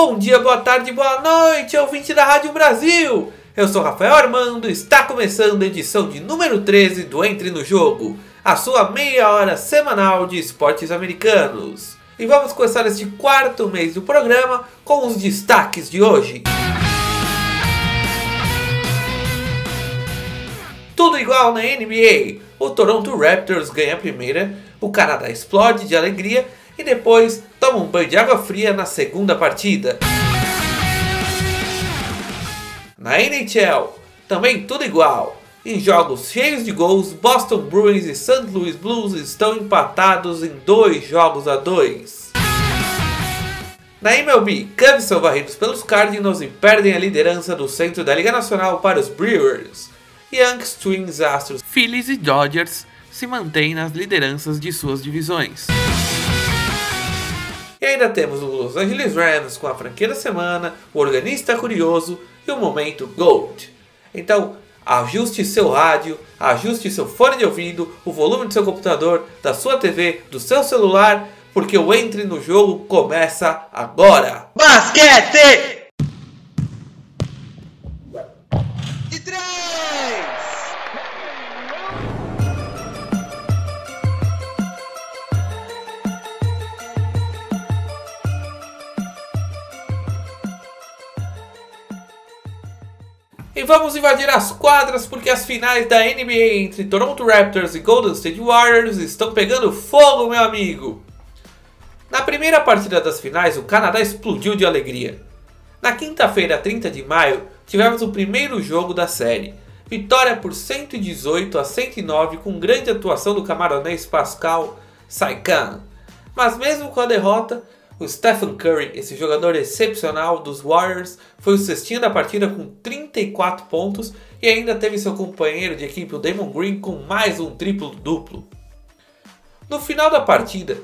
Bom dia, boa tarde, boa noite, ouvinte da Rádio Brasil! Eu sou Rafael Armando, está começando a edição de número 13 do Entre no Jogo, a sua meia hora semanal de esportes americanos. E vamos começar este quarto mês do programa com os destaques de hoje. Tudo igual na NBA. O Toronto Raptors ganha a primeira, o Canadá explode de alegria e depois toma um banho de água fria na segunda partida. Na NHL, também tudo igual. Em jogos cheios de gols, Boston Bruins e St. Louis Blues estão empatados em dois jogos a dois. Na MLB, Cubs são varridos pelos Cardinals e perdem a liderança do centro da Liga Nacional para os Brewers. Yankees, Twins, Astros, Phillies e Dodgers se mantêm nas lideranças de suas divisões. Ainda temos o Los Angeles Rams com a franquia da semana, o organista curioso e o momento Gold. Então, ajuste seu rádio, ajuste seu fone de ouvido, o volume do seu computador, da sua TV, do seu celular, porque o Entre no Jogo começa agora! Basquete! E vamos invadir as quadras porque as finais da NBA entre Toronto Raptors e Golden State Warriors estão pegando fogo, meu amigo! Na primeira partida das finais, o Canadá explodiu de alegria. Na quinta-feira, 30 de maio, tivemos o primeiro jogo da série. Vitória por 118 a 109 com grande atuação do camaronês Pascal Saikan. Mas mesmo com a derrota, o Stephen Curry, esse jogador excepcional dos Warriors, foi o cestinho da partida com 34 pontos e ainda teve seu companheiro de equipe, o Damon Green, com mais um triplo-duplo. No final da partida,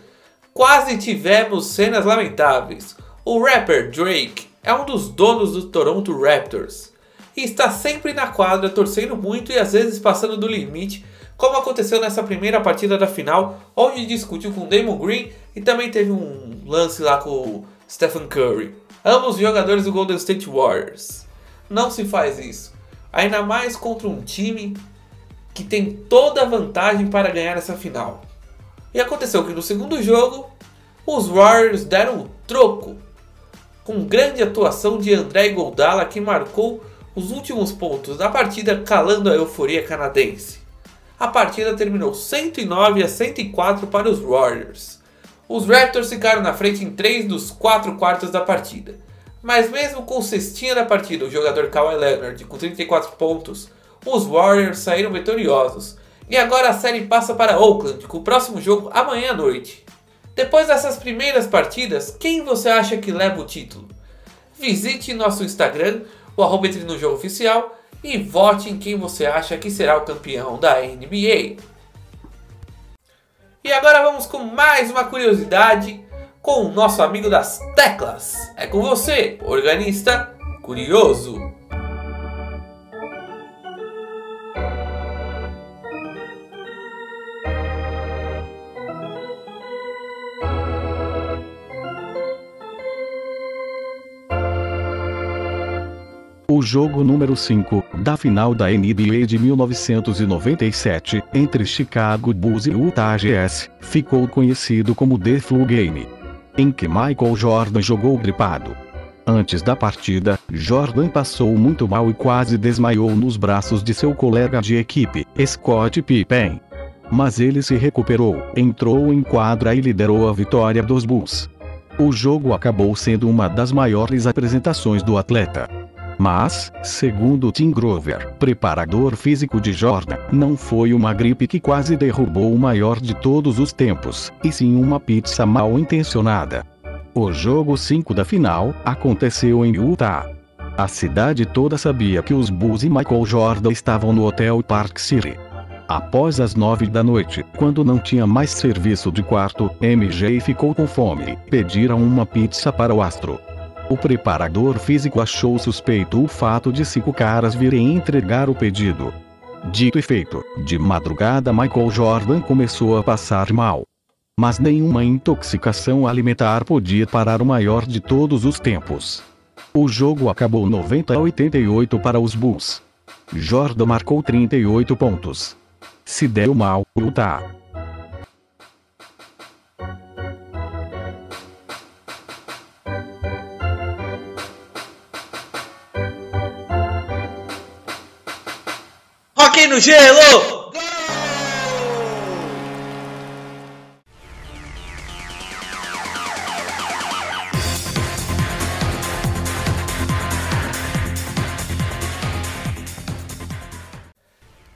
quase tivemos cenas lamentáveis. O rapper Drake é um dos donos do Toronto Raptors e está sempre na quadra torcendo muito e às vezes passando do limite como aconteceu nessa primeira partida da final, onde discutiu com Damon Green e também teve um lance lá com Stephen Curry. Ambos jogadores do Golden State Warriors. Não se faz isso. Ainda mais contra um time que tem toda a vantagem para ganhar essa final. E aconteceu que no segundo jogo, os Warriors deram o troco. Com grande atuação de André Goldala que marcou os últimos pontos da partida calando a euforia canadense a partida terminou 109 a 104 para os Warriors. Os Raptors ficaram na frente em 3 dos 4 quartos da partida. Mas mesmo com o cestinha da partida, o jogador Kawhi Leonard com 34 pontos, os Warriors saíram vitoriosos. E agora a série passa para Oakland, com o próximo jogo amanhã à noite. Depois dessas primeiras partidas, quem você acha que leva o título? Visite nosso Instagram, o arroba no jogo oficial, e vote em quem você acha que será o campeão da NBA. E agora vamos com mais uma curiosidade com o nosso amigo das teclas. É com você, organista curioso. O jogo número 5 da final da NBA de 1997 entre Chicago Bulls e Utah Jazz ficou conhecido como The Flu Game, em que Michael Jordan jogou gripado. Antes da partida, Jordan passou muito mal e quase desmaiou nos braços de seu colega de equipe, Scott Pippen. Mas ele se recuperou, entrou em quadra e liderou a vitória dos Bulls. O jogo acabou sendo uma das maiores apresentações do atleta. Mas, segundo Tim Grover, preparador físico de Jordan, não foi uma gripe que quase derrubou o maior de todos os tempos, e sim uma pizza mal intencionada. O jogo 5 da final aconteceu em Utah. A cidade toda sabia que os Bulls e Michael Jordan estavam no Hotel Park City. Após as nove da noite, quando não tinha mais serviço de quarto, MJ ficou com fome. Pediram uma pizza para o astro. O preparador físico achou suspeito o fato de cinco caras virem entregar o pedido. Dito e feito, de madrugada Michael Jordan começou a passar mal. Mas nenhuma intoxicação alimentar podia parar o maior de todos os tempos. O jogo acabou 90 a 88 para os Bulls. Jordan marcou 38 pontos. Se deu mal, lutar. No gelo!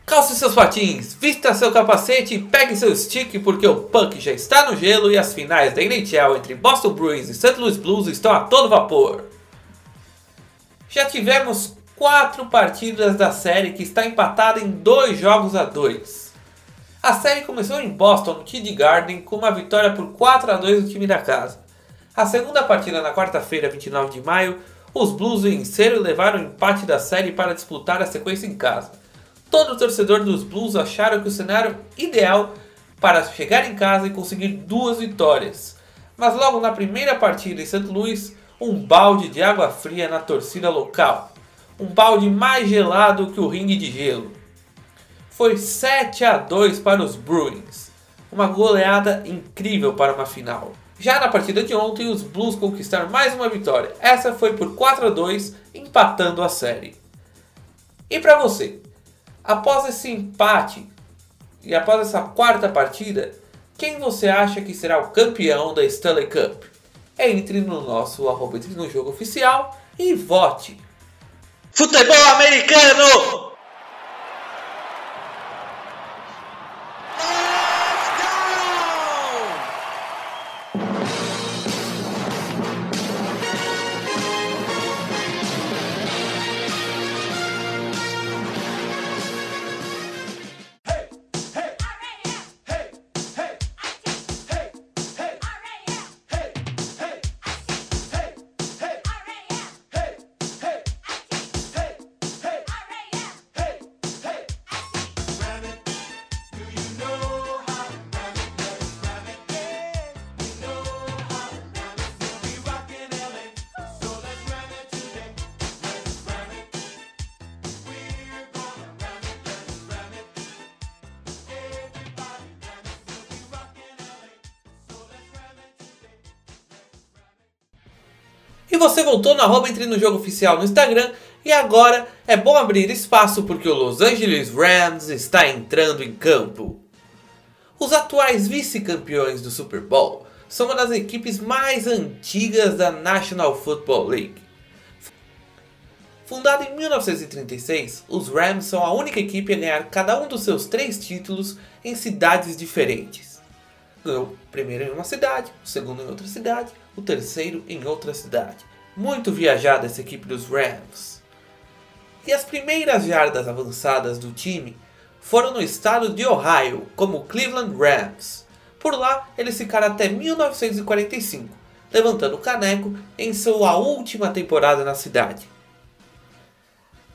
Calce seus patins, vista seu capacete e pegue seu stick porque o Puck já está no gelo e as finais da NHL entre Boston Bruins e St. Louis Blues estão a todo vapor. Já tivemos quatro partidas da série que está empatada em dois jogos a dois. A série começou em Boston, no TD Garden, com uma vitória por 4 a 2 do time da casa. A segunda partida na quarta-feira, 29 de maio, os Blues venceram e levaram o empate da série para disputar a sequência em casa. Todo torcedor dos Blues acharam que o cenário ideal para chegar em casa e conseguir duas vitórias. Mas logo na primeira partida em St. Louis, um balde de água fria na torcida local. Um balde mais gelado que o ringue de gelo. Foi 7 a 2 para os Bruins. Uma goleada incrível para uma final. Já na partida de ontem, os Blues conquistaram mais uma vitória. Essa foi por 4 a 2, empatando a série. E para você, após esse empate e após essa quarta partida, quem você acha que será o campeão da Stanley Cup? Entre no nosso arroba entre no jogo oficial e vote. Futebol americano! E você voltou no arroba entre no jogo oficial no Instagram e agora é bom abrir espaço porque o Los Angeles Rams está entrando em campo. Os atuais vice-campeões do Super Bowl são uma das equipes mais antigas da National Football League. Fundada em 1936, os Rams são a única equipe a ganhar cada um dos seus três títulos em cidades diferentes. Ganhou o primeiro em uma cidade, o segundo em outra cidade, o terceiro em outra cidade. Muito viajada essa equipe dos Rams. E as primeiras jardas avançadas do time foram no estado de Ohio, como Cleveland Rams. Por lá, eles ficaram até 1945, levantando o caneco em sua última temporada na cidade.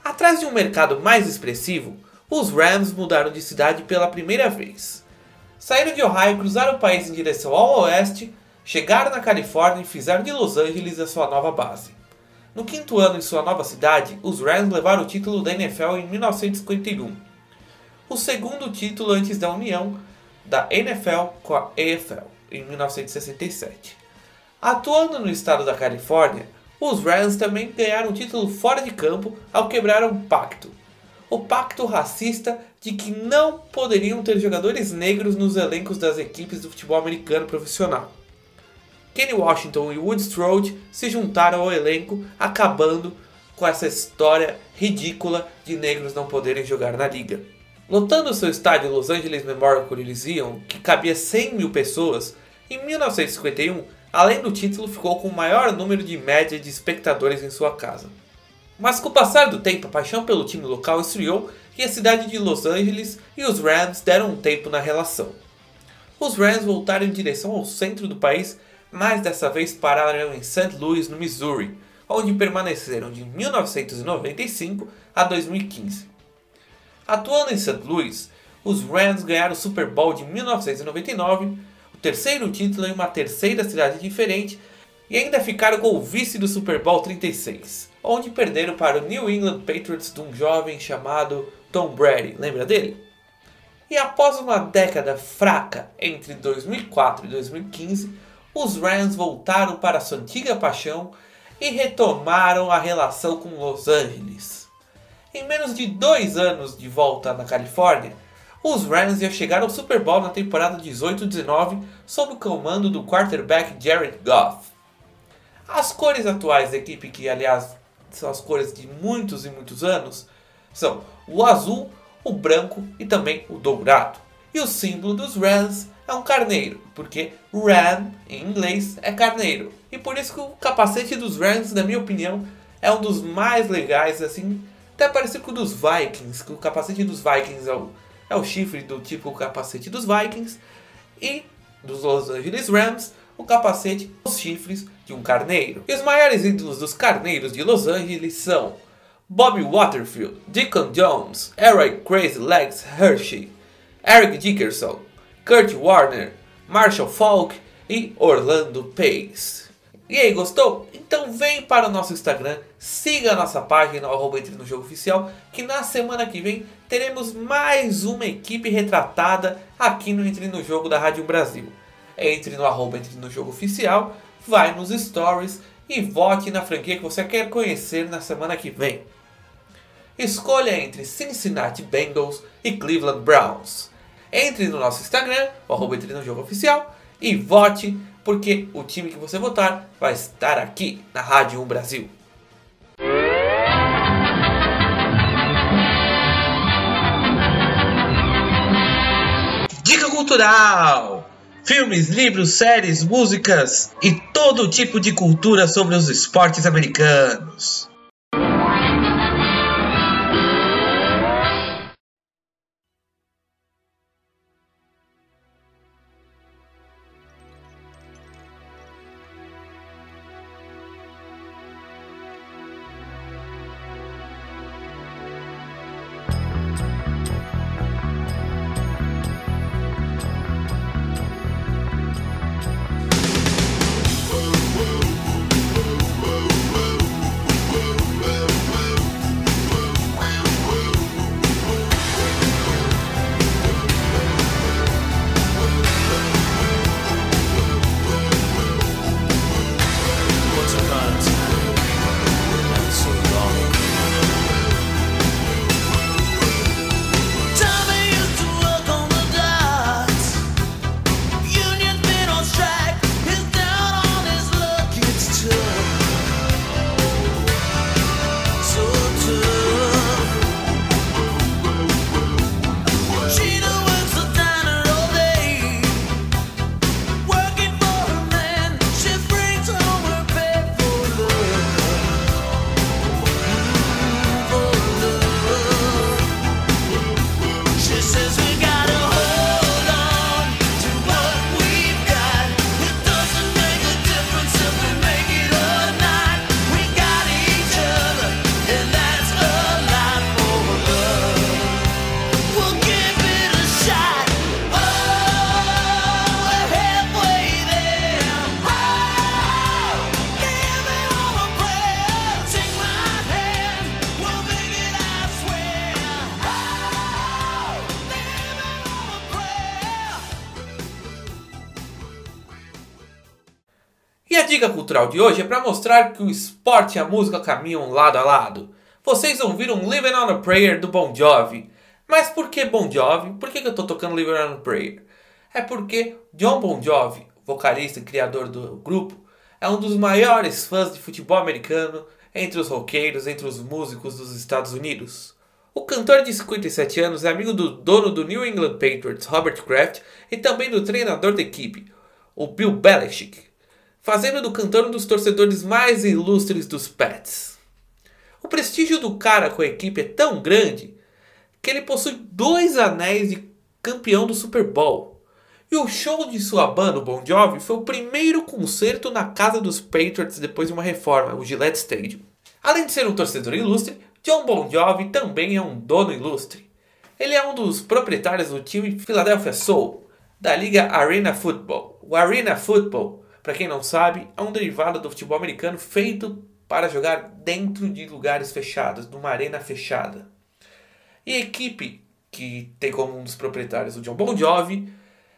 Atrás de um mercado mais expressivo, os Rams mudaram de cidade pela primeira vez. Saíram de Ohio, cruzaram o país em direção ao oeste, chegaram na Califórnia e fizeram de Los Angeles a sua nova base. No quinto ano em sua nova cidade, os Rams levaram o título da NFL em 1951, o segundo título antes da união da NFL com a AFL em 1967. Atuando no estado da Califórnia, os Rams também ganharam um título fora de campo ao quebrar um pacto. O pacto racista de que não poderiam ter jogadores negros nos elencos das equipes do futebol americano profissional. Kenny Washington e Wood Strode se juntaram ao elenco, acabando com essa história ridícula de negros não poderem jogar na liga. Lotando seu estádio Los Angeles Memorial Coliseum, que cabia 100 mil pessoas, em 1951 além do título, ficou com o maior número de média de espectadores em sua casa. Mas com o passar do tempo, a paixão pelo time local esfriou e a cidade de Los Angeles e os Rams deram um tempo na relação. Os Rams voltaram em direção ao centro do país, mas dessa vez pararam em St. Louis, no Missouri, onde permaneceram de 1995 a 2015. Atuando em St. Louis, os Rams ganharam o Super Bowl de 1999 terceiro título em uma terceira cidade diferente e ainda ficaram com o vice do Super Bowl 36, onde perderam para o New England Patriots de um jovem chamado Tom Brady. Lembra dele? E após uma década fraca entre 2004 e 2015, os Rams voltaram para sua antiga paixão e retomaram a relação com Los Angeles. Em menos de dois anos de volta na Califórnia, os Rams já chegaram ao Super Bowl na temporada 18-19 sob o comando do quarterback Jared Goff. As cores atuais da equipe, que aliás são as cores de muitos e muitos anos, são o azul, o branco e também o dourado. E o símbolo dos Rams é um carneiro, porque Ram em inglês é carneiro. E por isso que o capacete dos Rams, na minha opinião, é um dos mais legais, assim, até parecido com o dos Vikings, que o capacete dos Vikings é o, é o chifre do tipo capacete dos Vikings, e dos Los Angeles Rams, o capacete, os chifres de um carneiro. E os maiores ídolos dos carneiros de Los Angeles são Bobby Waterfield, Deacon Jones, Eric Crazy Legs Hershey, Eric Dickerson, Kurt Warner, Marshall Falk e Orlando Pace. E aí, gostou? Então vem para o nosso Instagram, siga a nossa página, Entre no Jogo Oficial, que na semana que vem teremos mais uma equipe retratada aqui no Entre no Jogo da Rádio Brasil. Entre no arroba Entre no Jogo Oficial, vai nos stories e vote na franquia que você quer conhecer na semana que vem. Escolha entre Cincinnati Bengals e Cleveland Browns. Entre no nosso Instagram, o arroba Entre no Jogo Oficial, e vote, porque o time que você votar vai estar aqui na Rádio 1 Brasil. Dica Cultural! Filmes, livros, séries, músicas e todo tipo de cultura sobre os esportes americanos. Cultural de hoje é para mostrar que o esporte e a música caminham lado a lado. Vocês ouviram Living on a Prayer do Bon Jovi. Mas por que Bon Jovi? Por que eu tô tocando Living on a Prayer? É porque John Bon Jovi, vocalista e criador do grupo, é um dos maiores fãs de futebol americano entre os roqueiros, entre os músicos dos Estados Unidos. O cantor de 57 anos é amigo do dono do New England Patriots, Robert Kraft, e também do treinador da equipe, o Bill Belichick, fazendo do cantor um dos torcedores mais ilustres dos Pats. O prestígio do cara com a equipe é tão grande que ele possui dois anéis de campeão do Super Bowl. E o show de sua banda, o Bon Jovi, foi o primeiro concerto na casa dos Patriots depois de uma reforma, o Gillette Stadium. Além de ser um torcedor ilustre, John Bon Jovi também é um dono ilustre. Ele é um dos proprietários do time Philadelphia Soul, da Liga Arena Football. O Arena Football, para quem não sabe, é um derivado do futebol americano feito para jogar dentro de lugares fechados, numa arena fechada. E a equipe, que tem como um dos proprietários o John Bon Jovi,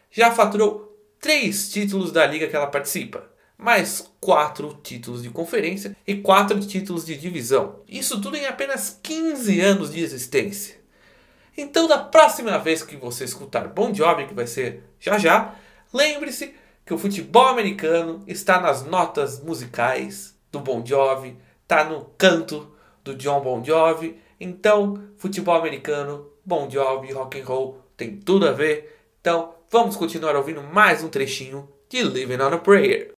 já faturou três títulos da liga que ela participa, mais quatro títulos de conferência e quatro títulos de divisão. Isso tudo em apenas 15 anos de existência. Então, da próxima vez que você escutar Bon Jovi, que vai ser já já, lembre-se que o futebol americano está nas notas musicais do Bon Jovi, está no canto do John Bon Jovi. Então, futebol americano, Bon Jovi, rock and roll tem tudo a ver. Então, vamos continuar ouvindo mais um trechinho de Living on a Prayer.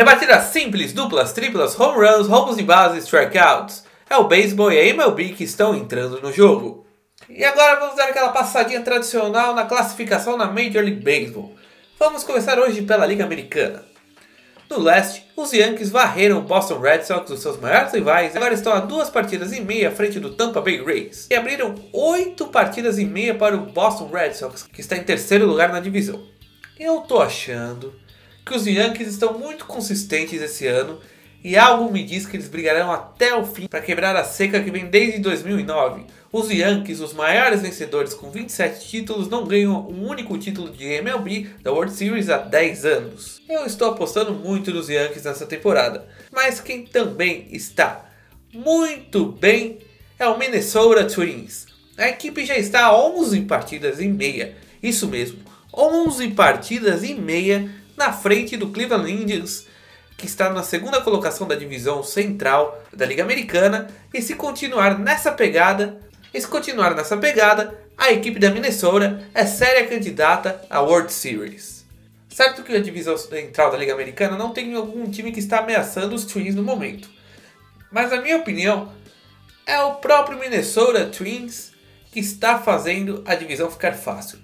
Rebatidas simples, duplas, triplas, home runs, roubos de base, strikeouts. É o beisebol e a MLB que estão entrando no jogo. E agora vamos dar aquela passadinha tradicional na classificação na Major League Baseball. Vamos começar hoje pela Liga Americana. No leste, os Yankees varreram o Boston Red Sox, os seus maiores rivais, e agora estão a duas partidas e meia à frente do Tampa Bay Rays. E abriram oito partidas e meia para o Boston Red Sox, que está em terceiro lugar na divisão. Eu tô achando que os Yankees estão muito consistentes esse ano e algo me diz que eles brigarão até o fim para quebrar a seca que vem desde 2009. Os Yankees, os maiores vencedores com 27 títulos, não ganham um único título de MLB da World Series há 10 anos. Eu estou apostando muito nos Yankees nessa temporada, mas quem também está muito bem é o Minnesota Twins. A equipe já está a 11 partidas e meia, isso mesmo, 11 partidas e meia na frente do Cleveland Indians, que está na segunda colocação da divisão central da Liga Americana, e se continuar nessa pegada, e se continuar nessa pegada, a equipe da Minnesota é séria candidata à World Series. Certo que a divisão central da Liga Americana não tem algum time que está ameaçando os Twins no momento. Mas na minha opinião, é o próprio Minnesota Twins que está fazendo a divisão ficar fácil.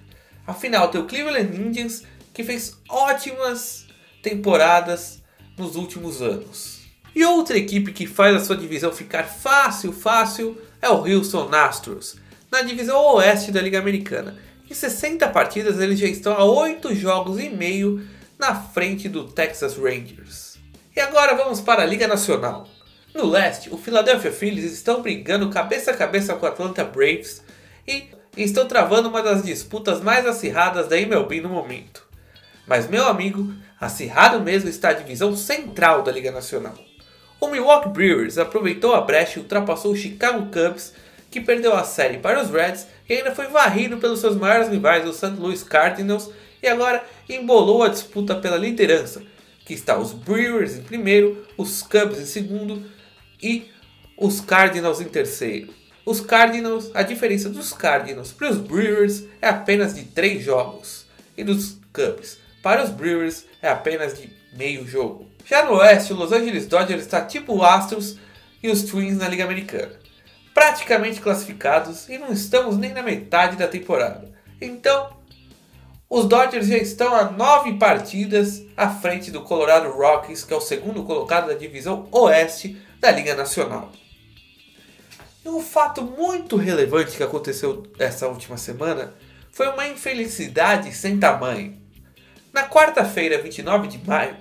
Afinal, tem o Cleveland Indians que fez ótimas temporadas nos últimos anos. E outra equipe que faz a sua divisão ficar fácil, fácil é o Houston Astros, na divisão oeste da Liga Americana. Em 60 partidas eles já estão a 8 jogos e meio na frente do Texas Rangers. E agora vamos para a Liga Nacional. No leste, o Philadelphia Phillies estão brigando cabeça a cabeça com o Atlanta Braves e estão travando uma das disputas mais acirradas da MLB no momento. Mas meu amigo, acirrado mesmo está a divisão central da Liga Nacional. O Milwaukee Brewers aproveitou a brecha e ultrapassou o Chicago Cubs, que perdeu a série para os Reds e ainda foi varrido pelos seus maiores rivais, os St. Louis Cardinals, e agora embolou a disputa pela liderança, que está os Brewers em primeiro, os Cubs em segundo e os Cardinals em terceiro. Os Cardinals, a diferença dos Cardinals para os Brewers é apenas de 3 jogos, e dos Cubs para os Brewers é apenas de meio jogo. Já no oeste, o Los Angeles Dodgers está tipo o Astros e os Twins na Liga Americana. Praticamente classificados e não estamos nem na metade da temporada. Então, os Dodgers já estão a 9 partidas à frente do Colorado Rockies, que é o segundo colocado da divisão oeste da Liga Nacional. E um fato muito relevante que aconteceu essa última semana foi uma infelicidade sem tamanho. Na quarta-feira, 29 de maio,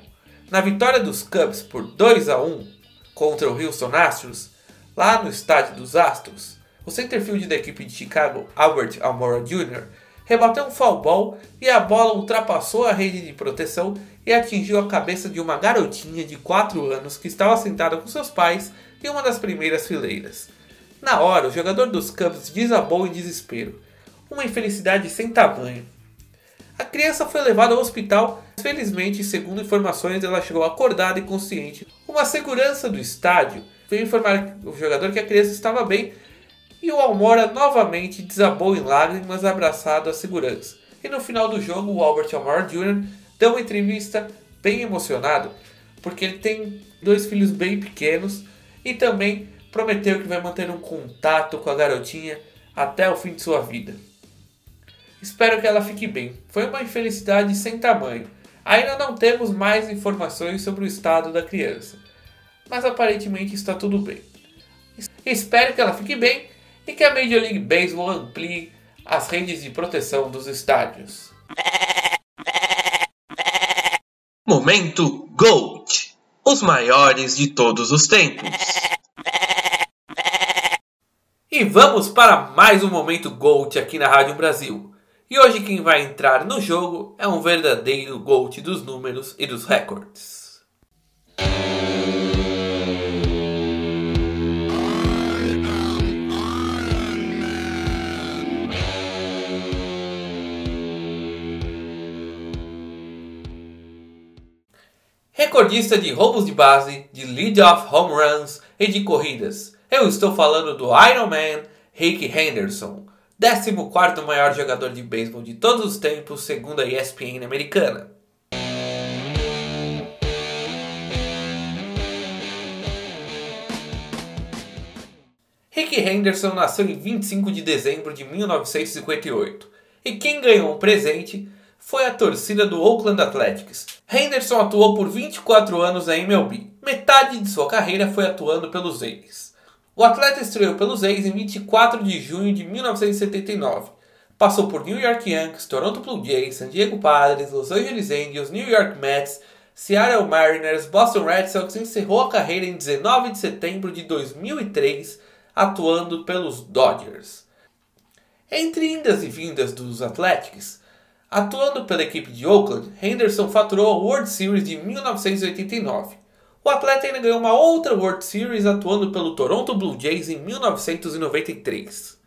na vitória dos Cubs por 2 a 1 contra o Houston Astros, lá no estádio dos Astros, o centerfield da equipe de Chicago, Albert Almora Jr., rebateu um foul ball e a bola ultrapassou a rede de proteção e atingiu a cabeça de uma garotinha de 4 anos que estava sentada com seus pais em uma das primeiras fileiras. Na hora, o jogador dos Cubs desabou em desespero. Uma infelicidade sem tamanho. A criança foi levada ao hospital, felizmente, segundo informações, ela chegou acordada e consciente. Uma segurança do estádio veio informar o jogador que a criança estava bem e o Almora novamente desabou em lágrimas abraçado à segurança. E no final do jogo, o Albert Almora Jr. deu uma entrevista bem emocionado, porque ele tem dois filhos bem pequenos e também prometeu que vai manter um contato com a garotinha até o fim de sua vida. Espero que ela fique bem. Foi uma infelicidade sem tamanho. Ainda não temos mais informações sobre o estado da criança, mas aparentemente está tudo bem. Espero que ela fique bem e que a Major League Baseball amplie as redes de proteção dos estádios. Momento GOAT. Os maiores de todos os tempos. E vamos para mais um momento GOAT aqui na Rádio Brasil. E hoje quem vai entrar no jogo é um verdadeiro GOAT dos números e dos recordes. Recordista de roubos de base, de lead-off home runs e de corridas. Eu estou falando do Iron Man Rick Henderson, 14º maior jogador de beisebol de todos os tempos, segundo a ESPN americana. Rick Henderson nasceu em 25 de dezembro de 1958 e quem ganhou o presente foi a torcida do Oakland Athletics. Henderson atuou por 24 anos na MLB. Metade de sua carreira foi atuando pelos A's. O atleta estreou pelos A's em 24 de junho de 1979. Passou por New York Yankees, Toronto Blue Jays, San Diego Padres, Los Angeles Angels, New York Mets, Seattle Mariners, Boston Red Sox e encerrou a carreira em 19 de setembro de 2003, atuando pelos Dodgers. Entre indas e vindas dos Athletics, atuando pela equipe de Oakland, Henderson faturou a World Series de 1989. O atleta ainda ganhou uma outra World Series atuando pelo Toronto Blue Jays em 1993.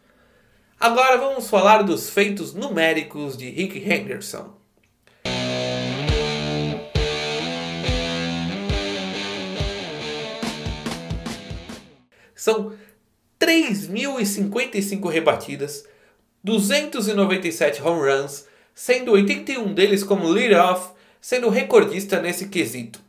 Agora vamos falar dos feitos numéricos de Rick Henderson. São 3.055 rebatidas, 297 home runs, sendo 81 deles como lead-off, sendo recordista nesse quesito.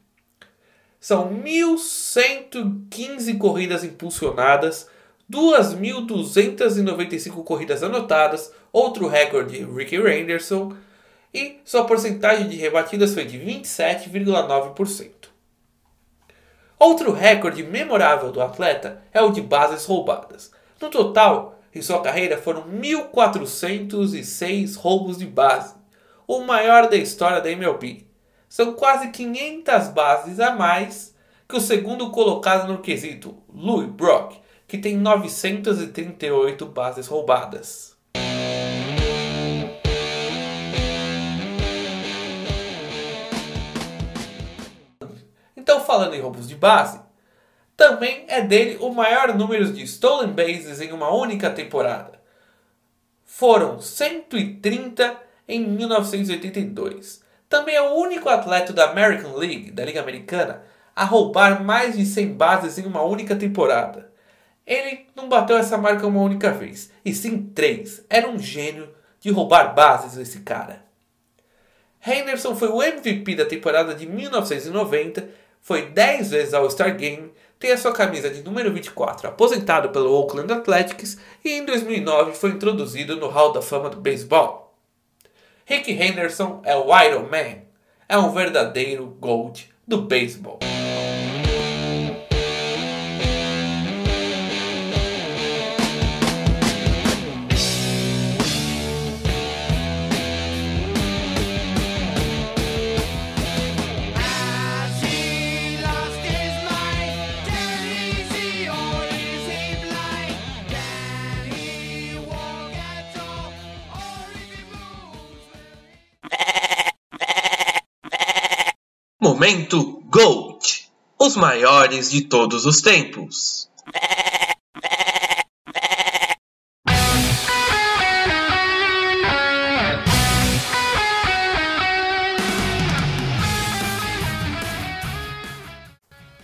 São 1.115 corridas impulsionadas, 2.295 corridas anotadas, outro recorde de Ricky Henderson, e sua porcentagem de rebatidas foi de 27,9%. Outro recorde memorável do atleta é o de bases roubadas. No total, em sua carreira foram 1.406 roubos de base, o maior da história da MLB. São quase 500 bases a mais que o segundo colocado no quesito, Louis Brock, que tem 938 bases roubadas. Então, falando em roubos de base, também é dele o maior número de stolen bases em uma única temporada. Foram 130 em 1982. Também é o único atleta da American League, da Liga Americana, a roubar mais de 100 bases em uma única temporada. Ele não bateu essa marca uma única vez, e sim três. Era um gênio de roubar bases esse cara. Henderson foi o MVP da temporada de 1990, foi 10 vezes ao Star Game, tem a sua camisa de número 24 aposentado pelo Oakland Athletics e em 2009 foi introduzido no Hall da Fama do Beisebol. Rick Henderson é o Iron Man, é um verdadeiro GOAT do beisebol. Momento GOAT Os maiores de todos os tempos.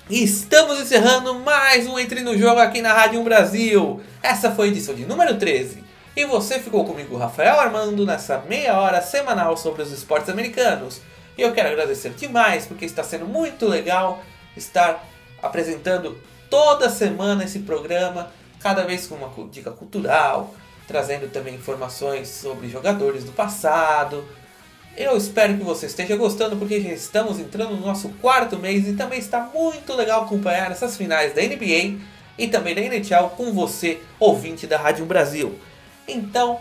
Estamos encerrando mais um Entre no Jogo aqui na Rádio 1 Brasil. Essa foi a edição de número 13. E você ficou comigo, Rafael Armando, nessa meia hora semanal sobre os esportes americanos. Eu quero agradecer demais porque está sendo muito legal estar apresentando toda semana esse programa, cada vez com uma dica cultural, trazendo também informações sobre jogadores do passado, eu espero que você esteja gostando porque já estamos entrando no nosso quarto mês e também está muito legal acompanhar essas finais da NBA e também da NHL com você, ouvinte da Rádio Brasil. Então,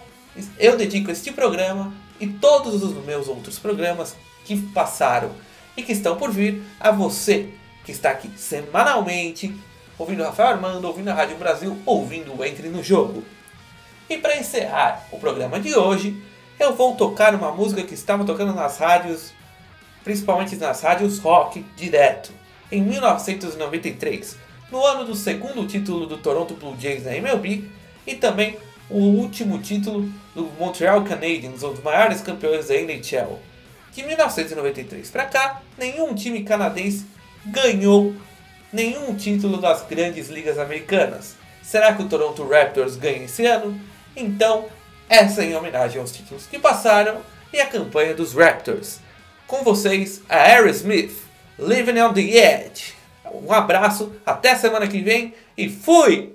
eu dedico este programa e todos os meus outros programas que passaram e que estão por vir a você que está aqui semanalmente, ouvindo Rafael Armando, ouvindo a Rádio Brasil, ouvindo o Entre no Jogo. E para encerrar o programa de hoje, eu vou tocar uma música que estava tocando nas rádios, principalmente nas rádios rock, direto, em 1993, no ano do segundo título do Toronto Blue Jays na MLB e também o último título do Montreal Canadiens, um dos maiores campeões da NHL. De 1993 para cá, nenhum time canadense ganhou nenhum título das grandes ligas americanas. Será que o Toronto Raptors ganha esse ano? Então, essa é em homenagem aos títulos que passaram e a campanha dos Raptors. Com vocês, a Aerosmith, Living on the Edge. Um abraço, até semana que vem e fui!